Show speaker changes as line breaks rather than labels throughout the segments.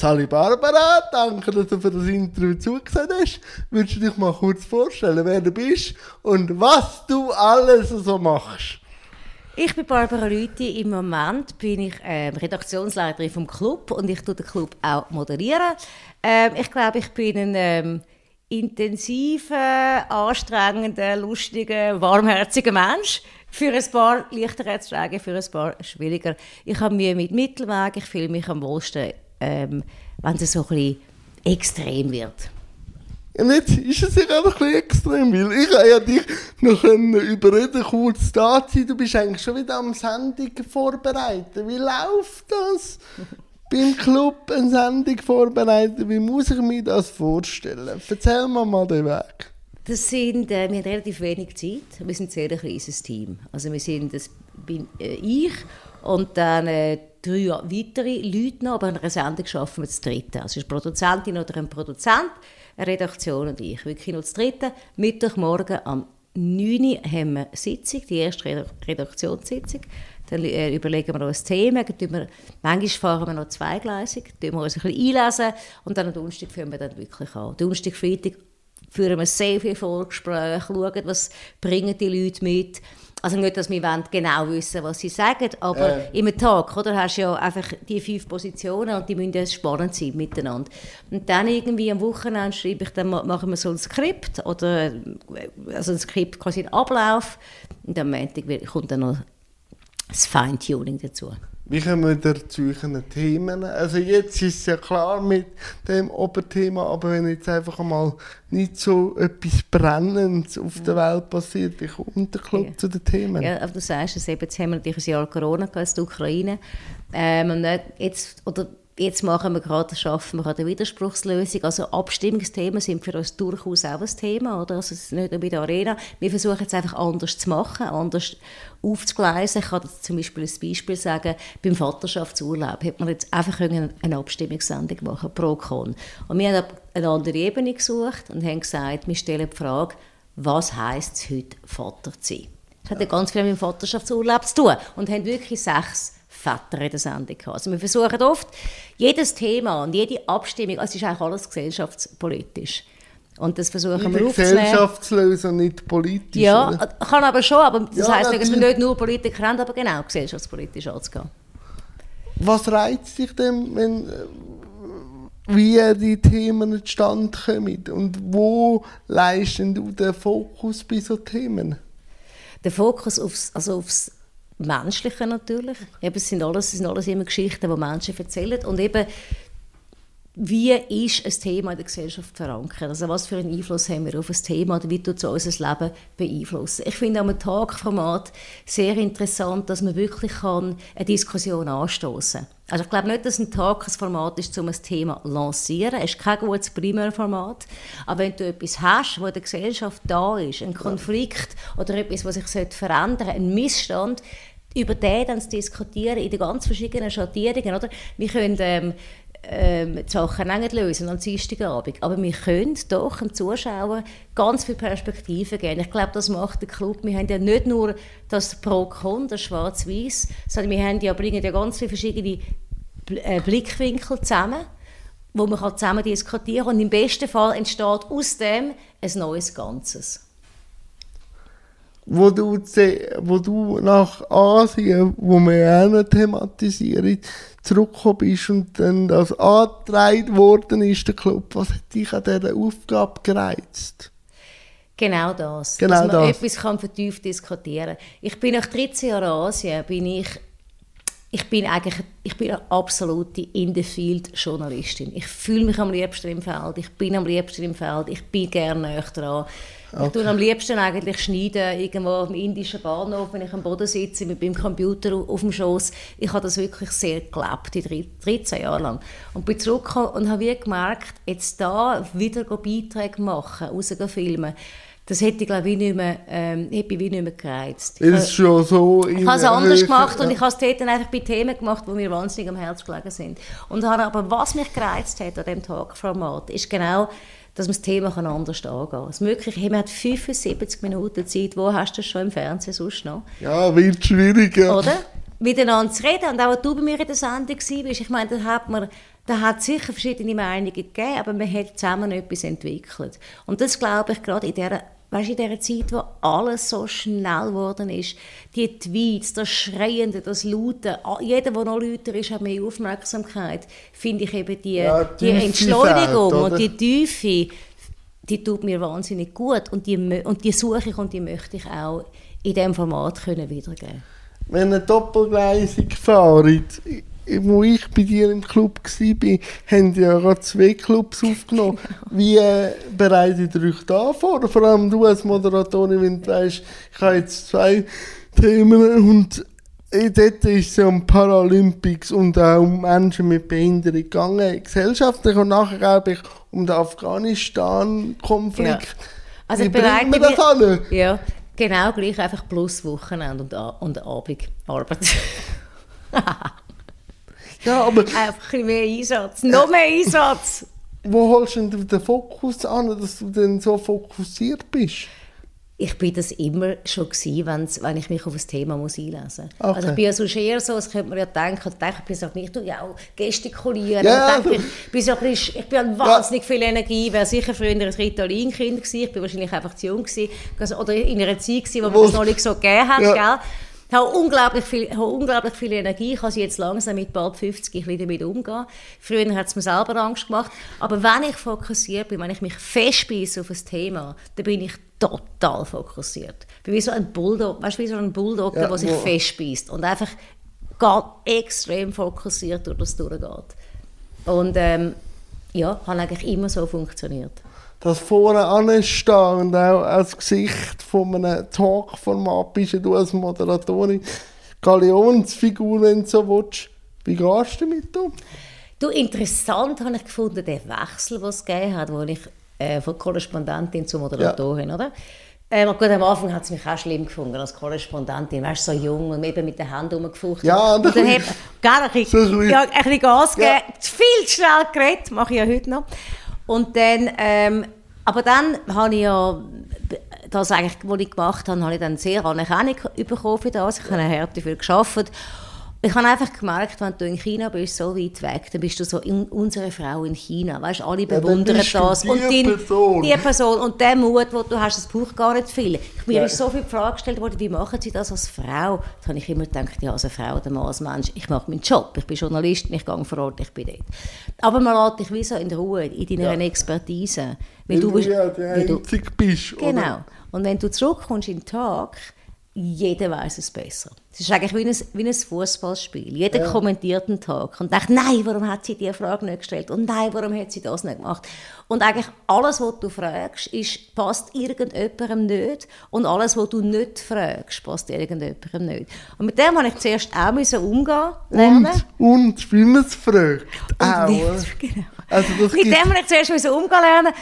Sali Barbara, danke, dass du für das Interview zugesehen hast. Würdest du dich mal kurz vorstellen, wer du bist und was du alles so machst?
Ich bin Barbara Lüthi. Im Moment bin ich ähm, Redaktionsleiterin vom Club und ich tue den Club auch moderieren. Ähm, ich glaube, ich bin ein ähm, intensiver, anstrengender, lustiger, warmherziger Mensch. Für ein paar leichter zu sagen, für ein paar schwieriger. Ich habe Mühe mit Mittelweg. Ich fühle mich am wohlsten, ähm, wenn es so ein bisschen extrem wird.
Und jetzt ist es ja einfach ein bisschen extrem, weil ich habe ja dich noch überreden, kurz da zu sein. Du bist eigentlich schon wieder am Sendung vorbereiten. Wie läuft das? Beim Club eine Sendung vorbereiten, wie muss ich mir das vorstellen? Erzähl mir mal den Weg.
Das sind, äh, wir haben relativ wenig Zeit. Wir sind ein sehr kleines Team. Also wir sind, das bin äh, ich und dann äh, drei weitere Leute noch, aber in einer Sendung arbeiten wir das dritte. Also eine Produzentin oder ein Produzent eine Redaktion und ich. Wirklich noch das dritte. Mittwochmorgen am 9 Uhr haben wir Sitzung, die erste Redaktionssitzung. Dann äh, überlegen wir uns Themen. Wir, manchmal fahren wir noch zweigleisig, tun wir uns ein bisschen einlesen und dann am Donnerstag führen wir dann wirklich an. Donnerstag, Freitag führen wir sehr viele Vorgespräche, schauen, was bringen die Leute mit also nicht, dass wir genau wissen, was sie sagen, aber äh. im Tag, oder, hast du ja einfach die fünf Positionen und die müssen spannend sein miteinander. Und dann irgendwie am Wochenende schreibe ich, dann machen wir so ein Skript oder also ein Skript quasi einen Ablauf und am Montag kommt dann noch das Feintuning dazu.
Wie kommen wir dazu Themen? Also jetzt ist es ja klar mit dem Oberthema, aber wenn jetzt einfach mal nicht so etwas Brennendes auf der Welt passiert, wie kommt der Club ja. zu den Themen?
Ja, aber du sagst es eben, jetzt haben wir natürlich ein Jahr Corona gehabt, die Ukraine. Ähm, jetzt, oder Jetzt machen wir gerade, schaffen wir eine Widerspruchslösung. Also Abstimmungsthemen sind für uns durchaus auch ein Thema, oder? Also nicht nur bei der Arena. Wir versuchen jetzt einfach anders zu machen, anders aufzugleisen. Ich kann zum Beispiel ein Beispiel sagen, beim Vaterschaftsurlaub hätte man jetzt einfach eine Abstimmungssendung machen, pro Con. Und wir haben eine andere Ebene gesucht und haben gesagt, wir stellen die Frage, was heisst es heute, Vater zu sein? Das hat ja ganz viel mit dem Vaterschaftsurlaub zu tun und haben wirklich sechs Väter in der Sendung gehabt. Also wir versuchen oft, jedes Thema und jede Abstimmung, also es ist eigentlich alles gesellschaftspolitisch. Und das versuchen wir
aufzunehmen. Gesellschaftslösung, nicht politisch.
Ja, oder? kann aber schon, aber das ja, heisst nicht, dass wir nicht nur Politiker haben, aber genau gesellschaftspolitisch anzugehen.
Was reizt dich denn, wenn, äh, wie die Themen zustande kommen? Und wo leistest du den Fokus bei solchen Themen?
Der Fokus aufs, also aufs Menschliche natürlich. Eben, es, sind alles, es sind alles immer Geschichten, die Menschen erzählen. Und eben, wie ist ein Thema in der Gesellschaft verankert? Also was für einen Einfluss haben wir auf ein Thema oder wie tut es unser Leben beeinflussen? Ich finde am Tagformat sehr interessant, dass man wirklich kann eine Diskussion anstoßen kann. Also ich glaube nicht, dass ein Tag ein Format ist, um ein Thema zu lancieren. Es ist kein gutes Primärformat. Aber wenn du etwas hast, wo in der Gesellschaft da ist, ein Konflikt oder etwas, was sich verändern sollte, ein Missstand, über den dann zu diskutieren in den ganz verschiedenen Schattierungen. Oder? Wir können ähm, ähm, die Sachen nicht lösen am Dienstagabend, aber wir können doch dem Zuschauer ganz viele Perspektiven geben. Ich glaube, das macht der Club. Wir haben ja nicht nur das Pro-Con, das Schwarz-Weiß, sondern wir haben ja, bringen ja ganz viele verschiedene äh, Blickwinkel zusammen, wo man zusammen diskutieren kann. Und im besten Fall entsteht aus dem ein neues Ganzes
wo du, wo du nach Asien, wo wir auch noch thematisieren, zurückgekommen bist und dann das angetragen worden ist, der Club. Was hat dich an dieser Aufgabe gereizt?
Genau das.
Genau
dass man
das.
etwas kann vertieft diskutieren kann. Ich bin nach 13 Jahren Asien, bin ich ich bin eigentlich ich bin eine absolute In-the-Field-Journalistin. Ich fühle mich am liebsten im Feld, ich bin am liebsten im Feld, ich bin gerne näher dran. Okay. Ich tue am liebsten eigentlich schneiden, irgendwo am indischen Bahnhof, wenn ich am Boden sitze, mit meinem Computer auf dem Schoß. Ich habe das wirklich sehr gelebt, die 13 Jahre lang. Und bin zurückgekommen und habe gemerkt, jetzt da wieder Beiträge machen, raus filmen, das hätte ich glaube ich nicht mehr, ähm, hätte ich nicht mehr gereizt.
Ist schon so
ich habe es anders gemacht ja. und ich habe es dort dann einfach bei Themen gemacht, die mir wahnsinnig am Herzen gelegen sind. Und habe aber was mich gereizt hat an diesem Tagformat, ist genau, dass man das Thema anders angehen kann. Also möglich, man hat 75 Minuten Zeit, wo hast du das schon im Fernsehen sonst noch?
Ja, wird schwieriger.
Oder? Miteinander zu reden. Und auch, als du bei mir in der Sendung warst, ich meine, da hat man da hat es sicher verschiedene Meinungen gegeben, aber man hat zusammen etwas entwickelt. Und das glaube ich gerade in dieser weißt, in dieser Zeit, wo alles so schnell geworden ist, die Tweets, das Schreiende, das Laute, jeder, der noch lauter ist, hat mehr Aufmerksamkeit, finde ich eben die, ja, die Entschleunigung fällt, und die Tiefe, die tut mir wahnsinnig gut und die, und die suche ich und die möchte ich auch in diesem Format können wiedergeben.
Wenn eine Doppelgleisig fahrt, wo ich bei dir im Club war, haben ja gerade zwei Clubs aufgenommen. Wie äh, bereitet ihr euch da vor? Vor allem du als Moderatorin, wenn du weißt, ich habe jetzt zwei Themen und äh, dort ist es ja um Paralympics und auch um Menschen mit Behinderung gegangen, gesellschaftlich und nachher glaube ich um den Afghanistan-Konflikt. Ja.
Also Wie bringen wir das alle? Ja, genau gleich, einfach plus Wochenende und, und Abend Arbeit.
Ja, aber...
Einfach ein mehr Einsatz, noch mehr Einsatz.
Wo holst du denn den Fokus an, dass du denn so fokussiert bist?
ich bin das immer schon gewesen, wenn ich mich auf ein Thema muss einlesen muss. Okay. Also ich bin ja sonst eher so, das könnte man ja denken, ich denke, ich bin nicht, du ja auch gestikulieren. Ja, denke, ich, bin so ein bisschen, ich bin wahnsinnig ja. viel Energie, ich war sicher früher ein Ritalin-Kind gewesen, ich bin wahrscheinlich einfach zu jung gewesen, oder in einer Zeit gewesen, wo man das noch nicht so gegeben hat, ja. gell? Ich habe unglaublich viel, habe unglaublich viel Energie. Ich kann sie jetzt langsam mit bald 50 ein bisschen damit umgehen. Früher hat es mir selber Angst gemacht. Aber wenn ich fokussiert bin, wenn ich mich festbeiße auf ein Thema, dann bin ich total fokussiert. Ich bin wie so ein Bulldog, weißt du, wie so ein Bulldog, ja, der sich festbeißt und einfach extrem fokussiert durch das durchgeht. Und ähm, ja, hat eigentlich immer so funktioniert
das vorne anstehen und auch als Gesicht von einem Talkformat bist du als Moderatorin Galionsfigur, wenn du so willst. Wie gehst du damit um?
Du, interessant habe ich gefunden, den Wechsel, den es gegeben hat, wo ich äh, von Korrespondentin zur Moderatorin, ja. oder? Ähm, gut, am Anfang hat es mich auch schlimm gefunden als Korrespondentin. Weißt so jung und eben mit den Händen rumgefuchtelt.
Ja, und,
und dann habe ich ein bisschen, ja, ein bisschen Gas gegeben. Ja. Viel zu schnell geredet, mache ich ja heute noch. Und dann, ähm, aber dann habe ich ja, das eigentlich, was ich gemacht habe, habe ich dann sehr Anerkennung bekommen für das. Ich habe hart dafür gearbeitet. Ich habe einfach gemerkt, wenn du in China bist, so weit weg, dann bist du so in, unsere Frau in China. Weißt, alle bewundern ja, das.
und die Person.
die Person. Und der Mut, den du hast, das braucht gar nicht viel. Mir ja. ist so viel Frage gestellt worden, wie machen sie das als Frau? Da habe ich immer gedacht, ja, als Frau oder Mann, als Mensch, ich mache meinen Job. Ich bin Journalist, ich gehe vor Ort, ich bin dort. Aber man lässt dich wie so in Ruhe, in deiner ja. Expertise.
Weil, weil du, bist, ja der Einzige bist.
Genau. Oder? Und wenn du zurückkommst in den Tag, jeder weiß es besser. Es ist eigentlich wie ein, wie ein Fußballspiel. Jeder ja. kommentiert einen Tag und denkt, nein, warum hat sie diese Frage nicht gestellt? Und nein, warum hat sie das nicht gemacht? Und eigentlich alles, was du fragst, ist, passt irgendjemandem nicht. Und alles, was du nicht fragst, passt irgendjemandem nicht. Und mit dem habe ich zuerst auch umgehen lernen.
Und, und wie man es fragt. Auch.
Genau. Also mit dem habe ich zuerst umgehen lernen.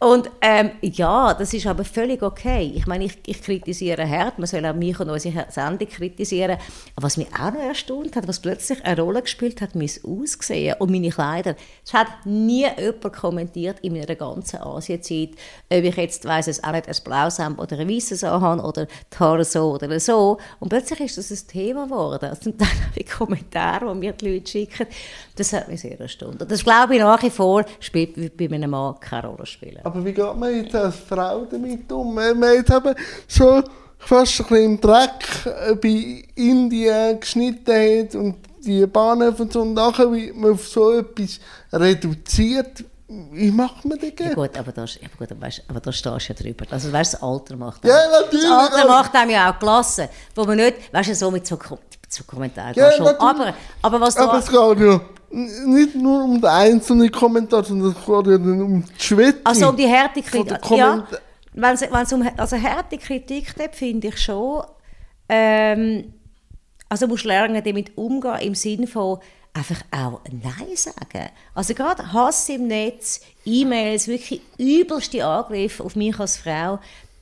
Und ähm, ja, das ist aber völlig okay. Ich meine, ich, ich kritisiere hart, man soll auch mich und unsere Sendung kritisieren. Aber was mich auch noch erstaunt hat, was plötzlich eine Rolle gespielt hat, mein Aussehen und meine Kleider. Es hat nie jemand kommentiert in meiner ganzen Asienzeit, ob ich jetzt, weiss es auch nicht, ein blaues Hemd oder ein weißes habe oder die Haare so oder so. Und plötzlich ist das ein Thema geworden. Also zum Teil die Kommentare, die mir die Leute schicken, das hat mich sehr erstaunt. Das glaube ich nach wie vor, spielt bei meinem Mann keine Rolle spielen.
Aber wie geht man jetzt als Frau damit um? Man hat eben so fast ein bisschen im Dreck äh, bei Indien geschnitten hat und die Bahnhöfe und so. Und nachher, wie man auf so etwas reduziert, wie macht man das?
Ja gut, aber da, ja gut, aber, weißt, aber da stehst du ja drüber. Also weißt, das Alter macht
Ja, natürlich.
Das Alter macht einem ja auch gelassen. Wo man nicht, weißt du, so mit so, so Kommentaren ja, schon. Aber, aber was
aber es geht ja nicht nur um den einzelnen Kommentar, sondern es geht ja um die Schwette.
Also um die harte Kritik. Ja, wenn es um also harte Kritik geht, finde ich schon, ähm, also musst du lernen, damit umgehen im Sinne von einfach auch Nein sagen. Also gerade Hass im Netz, E-Mails, wirklich übelste Angriffe auf mich als Frau,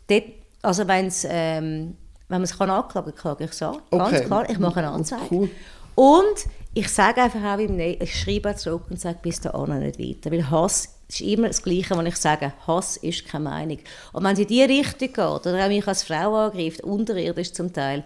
dort, also wenn's, ähm, wenn man es anklagen kann, kann ich sagen, okay. ganz klar, ich mache eine Anzeige. Cool. Und ich sage einfach auch im Nein, ich schreibe zurück und sage bis dahin nicht weiter, weil Hass ist immer das Gleiche, was ich sage. Hass ist keine Meinung. Und wenn es in diese Richtung geht, oder auch mich als Frau angreift, unterirdisch zum Teil,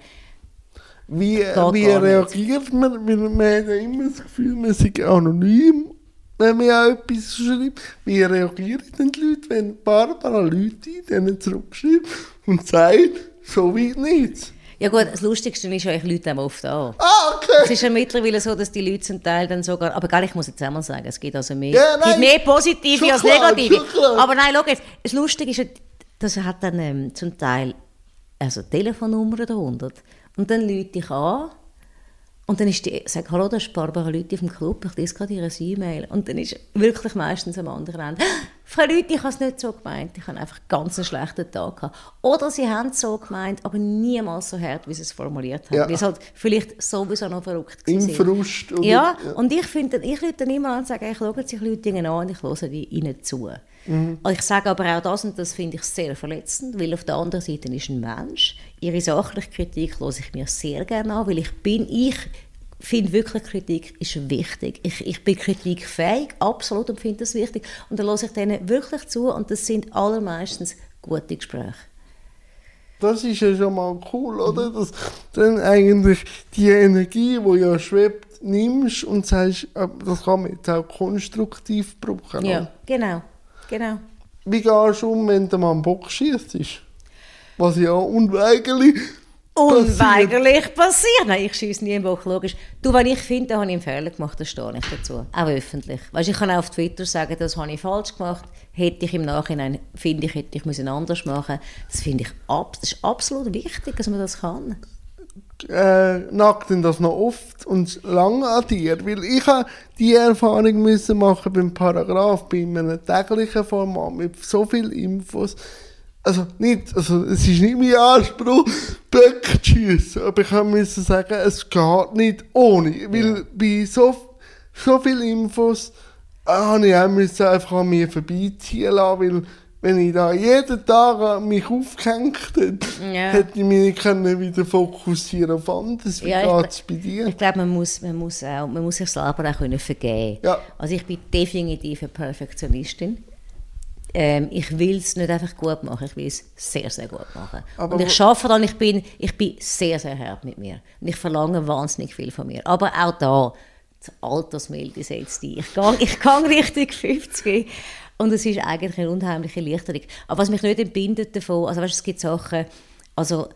wie, wie reagiert man? Weil man hat ja immer das Gefühl, man sei anonym wenn mir auch etwas schreibt, wie reagieren denn die Leute, wenn Barbara Leute denen zurückschreibt und sagt, so weit nichts?
Ja gut, das Lustigste ist ja, ich Leute oft an.
Ah, okay.
Es ist ja mittlerweile so, dass die Leute zum Teil dann sogar, aber gar ich muss jetzt einmal sagen, es gibt also mehr,
Ja, nein,
mehr Positive als Negative. Aber nein, schau jetzt, das Lustige ist ja, das hat dann ähm, zum Teil also Telefonnummern darunter. Und dann Leute ich an und dann ist die, sag, hallo, das ist Barbara Lüthi vom Club, ich lese gerade ihre E-Mail. Und dann ist wirklich meistens am anderen Ende, Frau Lüthi, ich habe es nicht so gemeint, ich habe einfach ganz einen schlechten Tag gehabt. Oder sie haben es so gemeint, aber niemals so hart, wie sie es formuliert haben.
Ja.
Weil es halt vielleicht sowieso noch verrückt
Im
gewesen
Frust. Oder,
ja, und ich finde, ich rufe dann immer an und sage, ich schaue sich Leute an und ich höre die ihnen zu. Und Ich sage aber auch das, und das finde ich sehr verletzend, weil auf der anderen Seite ist ein Mensch. Ihre sachliche Kritik höre ich mir sehr gerne an, weil ich bin, ich finde wirklich, Kritik ist wichtig. Ich, ich bin kritikfähig, absolut, und finde das wichtig. Und dann höre ich denen wirklich zu und das sind allermeistens gute Gespräche.
Das ist ja schon mal cool, oder? Dass dann eigentlich die Energie, die ja schwebt, nimmst und sagst, äh, das kann man jetzt auch konstruktiv brauchen.
Ja, genau, genau.
Wie gehst du um, wenn der Mann Bock schießt? Was ja unweigerlich passiert.
Unweigerlich passiert. Nein, ich schieße nie im Bock, logisch. Du, wenn ich finde, da habe ich einen Fehler gemacht, dann stehe ich dazu. Auch öffentlich. Weißt, ich kann auch auf Twitter sagen, das habe ich falsch gemacht. Hätte ich im Nachhinein, finde ich, hätte ich müssen anders machen Das finde ich ab, das ist absolut wichtig, dass man das kann.
äh, nagt denn das noch oft und lange an dir? Weil ich habe die Erfahrung müssen machen beim Paragraph, bei einem täglichen Format mit so vielen Infos. Also nicht, also es ist nicht mein Anspruch, Böcke zu schiessen, aber ich musste sagen, es geht nicht ohne. Weil bei so, so vielen Infos äh, habe ich auch müssen einfach an mir vorbeiziehen lassen, weil wenn ich da jeden Tag an mich aufgehängt hätte,
Ja.
hätte ich mich nicht können wieder fokussieren auf anderes. Wie
Ja,
geht es bei dir?
Ich glaube, man muss, man, muss auch, man muss sich selber auch können vergeben
Ja.
Also ich bin definitiv eine Perfektionistin. Ähm, ich will es nicht einfach gut machen, ich will es sehr, sehr gut machen.
Aber
und ich schaffe dann, ich bin, ich bin sehr, sehr hart mit mir. Und ich verlange wahnsinnig viel von mir. Aber auch da, das Altersmilde setzt ein. Ich gehe ich gehe Richtung 50 und es ist eigentlich eine unheimliche Erleichterung. Aber was mich nicht entbindet davon, also weißt, du, es gibt Sachen, also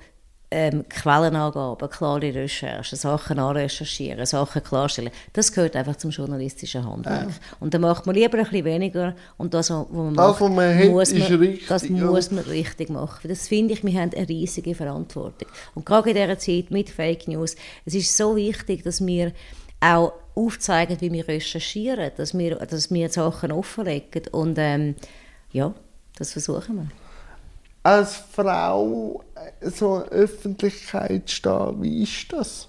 ähm, Quellenangaben, klare Recherchen, Sachen anrecherchieren, Sachen klarstellen, das gehört einfach zum journalistischen Handwerk. Und dann macht man lieber ein bisschen weniger und das, was man
Das,
macht,
was man
muss man,
richtig,
das
ja.
muss man richtig machen. Das finde ich, wir haben eine riesige Verantwortung. Und gerade in dieser Zeit mit Fake News, es ist so wichtig, dass wir auch aufzeigen, wie wir recherchieren, dass wir, dass wir Sachen offenlegen und ähm, ja, das versuchen wir.
Als Frau äh, so in der Öffentlichkeit stehen, wie ist das?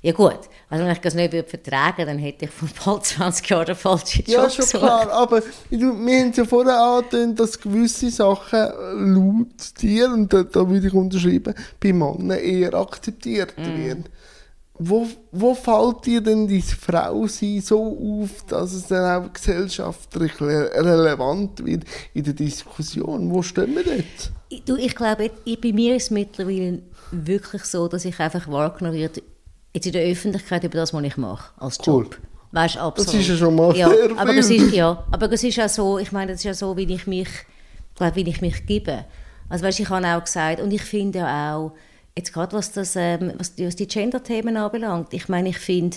Ja gut, also wenn ich das nicht würde vertragen dann hätte ich vor bald 20 Jahren den falschen Job
Ja, schon
gesucht.
klar, aber du, wir haben ja vorher angetönt, dass gewisse Sachen äh, laut dir, und da, da würde ich unterschreiben, bei Männern eher akzeptiert
Mhm.
werden. Wo, wo fällt dir denn deine Frau sein so auf, dass es dann auch gesellschaftlich re relevant wird in der Diskussion? Wo stehen wir dort?
Ich- Du, ich glaube, ich, bei mir ist es mittlerweile wirklich so, dass ich einfach wahrgenommen werde, jetzt in der Öffentlichkeit über das, was ich mache, als
Cool.
Job. Weißt, absolut.
ist ja schon mal
ja,
sehr
aber es
viel.
ist Ja, aber es ist ja so, ich meine, das ist ja so, wie ich mich, glaube, wie ich mich gebe. Also weißt, ich habe auch gesagt, und ich finde ja auch, jetzt gerade was, das, ähm, was, die- was die Gender-Themen anbelangt, ich meine, ich finde,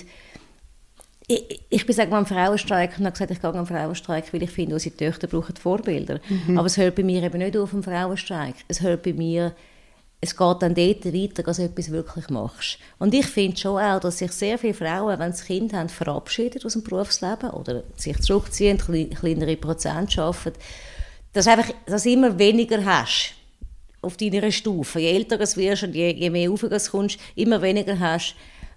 ich, ich bin wir am Frauenstreik und habe gesagt, ich gehe am Frauenstreik, weil ich finde, unsere Töchter brauchen Vorbilder. Aber es hört bei mir eben nicht auf am Frauenstreik. Es hört bei mir, es geht dann dort weiter, dass du etwas wirklich machst. Und ich finde schon auch, dass sich sehr viele Frauen, wenn sie Kinder haben, verabschieden aus dem Berufsleben oder sich zurückziehen, kle- kleinere Prozent arbeiten, dass du einfach, dass du immer weniger hast auf deiner Stufe. Je älter du wirst und je, je mehr rauf du kommst, immer weniger hast.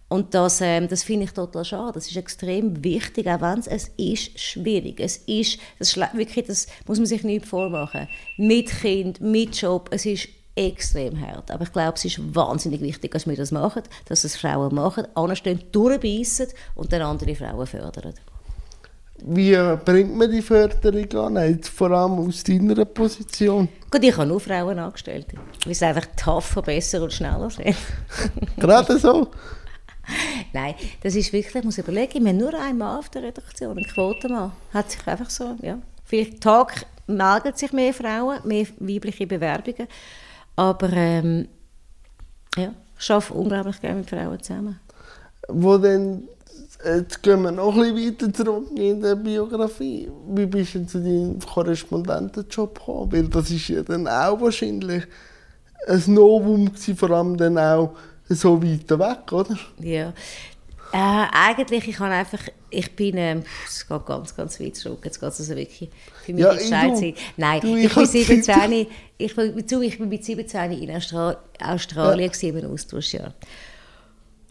Und das, ähm, das finde ich total schade. Das ist extrem wichtig, auch wenn es, es ist schwierig. Es ist, das, wirklich, das muss man sich nicht vormachen. Mit Kind, mit Job, es ist extrem hart. Aber ich glaube, es ist wahnsinnig wichtig, dass wir das machen, dass es Frauen machen, anstehen, durchbeissen und dann andere Frauen fördern.
Wie bringt man die Förderung an? Jetzt vor allem aus deiner Position.
Gut, ich habe nur Frauen angestellt, weil sie einfach tougher, besser und schneller sind.
Gerade so.
Nein, das ist wirklich, ich muss überlegen, wir haben nur einen Mann auf der Redaktion, ein Quotenmann. Hat sich einfach so, ja. Vielleicht Tag melden sich mehr Frauen, mehr weibliche Bewerbungen, aber ähm, ja, ich arbeite unglaublich gerne mit Frauen zusammen.
Wo dann, jetzt gehen wir noch ein bisschen weiter zurück in der Biografie. Wie bist du zu deinem Korrespondentenjob gekommen? Weil das ist ja dann auch wahrscheinlich ein Novum gewesen, vor allem dann auch so weit weg, oder?
Ja. Äh, eigentlich, ich habe einfach, ich bin, ähm, es geht ganz, ganz weit zurück, jetzt geht es also wirklich für mich
Ja,
in die Schweiz. Nein,
du,
ich,
ich
bin
hab Zeit.
17, ich, bin, ich bin mit 17 in Austra Australien ja. im Austauschjahr.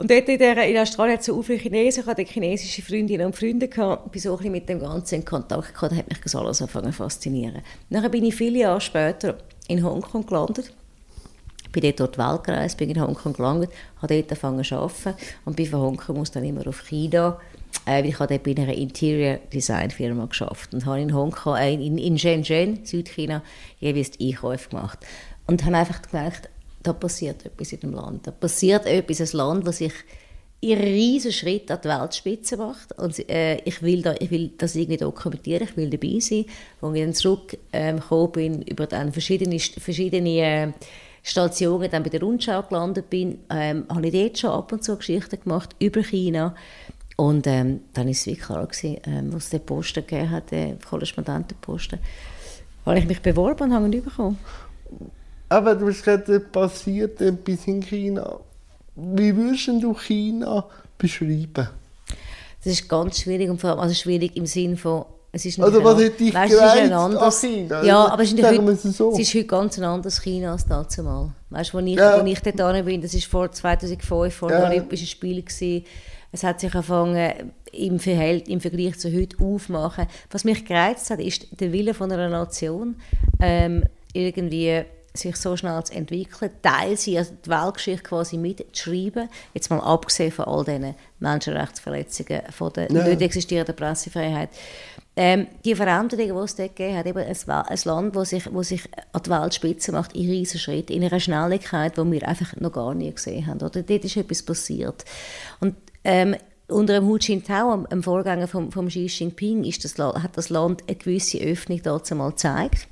Und dort in, der, in Australien hat es so viele Chinesen, ich hatte chinesische Freundinnen und Freunde, gehabt, bin so ein mit dem Ganzen in Kontakt gehabt, da hat mich das alles angefangen zu faszinieren. Nachher bin ich viele Jahre später in Hongkong gelandet bin dort durch die Welt gereist, bin in Hongkong gelandet, habe dort angefangen zu arbeiten und bin von Hongkong aus dann immer auf China. Äh, ich habe dort bei einer Interior Design Firma geschafft und habe in Hongkong, äh, in, in Shenzhen, Südchina, jeweils die Einkäufe gemacht. Und habe einfach gemerkt, da passiert etwas in dem Land. Da passiert etwas, ein Land, das sich einen riesen Schritt an die Weltspitze macht. Und äh, ich, will da, ich will das irgendwie dokumentieren, ich will dabei sein. Als ich dann zurückgekommen ähm, bin, über dann verschiedene, verschiedene äh, Stationen dann bei der Rundschau gelandet bin, ähm, habe ich dort schon ab und zu Geschichten gemacht über China. Und ähm, dann war es wie klar, gewesen, ähm, was der Posten gegeben hat, der Korrespondentenposten, habe ich mich beworben und habe ihn bekommen.
Aber du hast gesagt, es passiert etwas in China. Wie würdest du China beschreiben?
Das ist ganz schwierig und vor allem also schwierig im Sinn von es ist
Also, was hat dich
weißt, es ist ein
gereizt
anderes,
an China?
Ja, aber es ist, heute,
so.
es ist heute ganz ein anderes China als dazu mal. Weißt du, als ich,
Ja.
wo ich dort bin, das war vor 2005, vor
Ja.
den Olympischen Spielen. Gewesen. Es hat sich angefangen, im, Verhält, im Vergleich zu heute aufmachen. Was mich gereizt hat, ist der Wille von einer Nation, ähm, irgendwie sich so schnell zu entwickeln, Teil sie also die Weltgeschichte quasi mitzuschreiben, jetzt mal abgesehen von all diesen Menschenrechtsverletzungen, von der
Ja.
nicht existierenden Pressefreiheit. Ähm, die Veränderungen, die es dort gegeben hat, eben ein, ein Land, das sich, wo sich an die Weltspitze macht, in riesen Schritt, in einer Schnelligkeit, die wir einfach noch gar nie gesehen haben. Oder? Dort ist etwas passiert. Und ähm, unter dem Hu Jintao, dem- Vorgänger von, Xi Jinping, ist das, hat das Land eine gewisse Öffnung dazu mal gezeigt.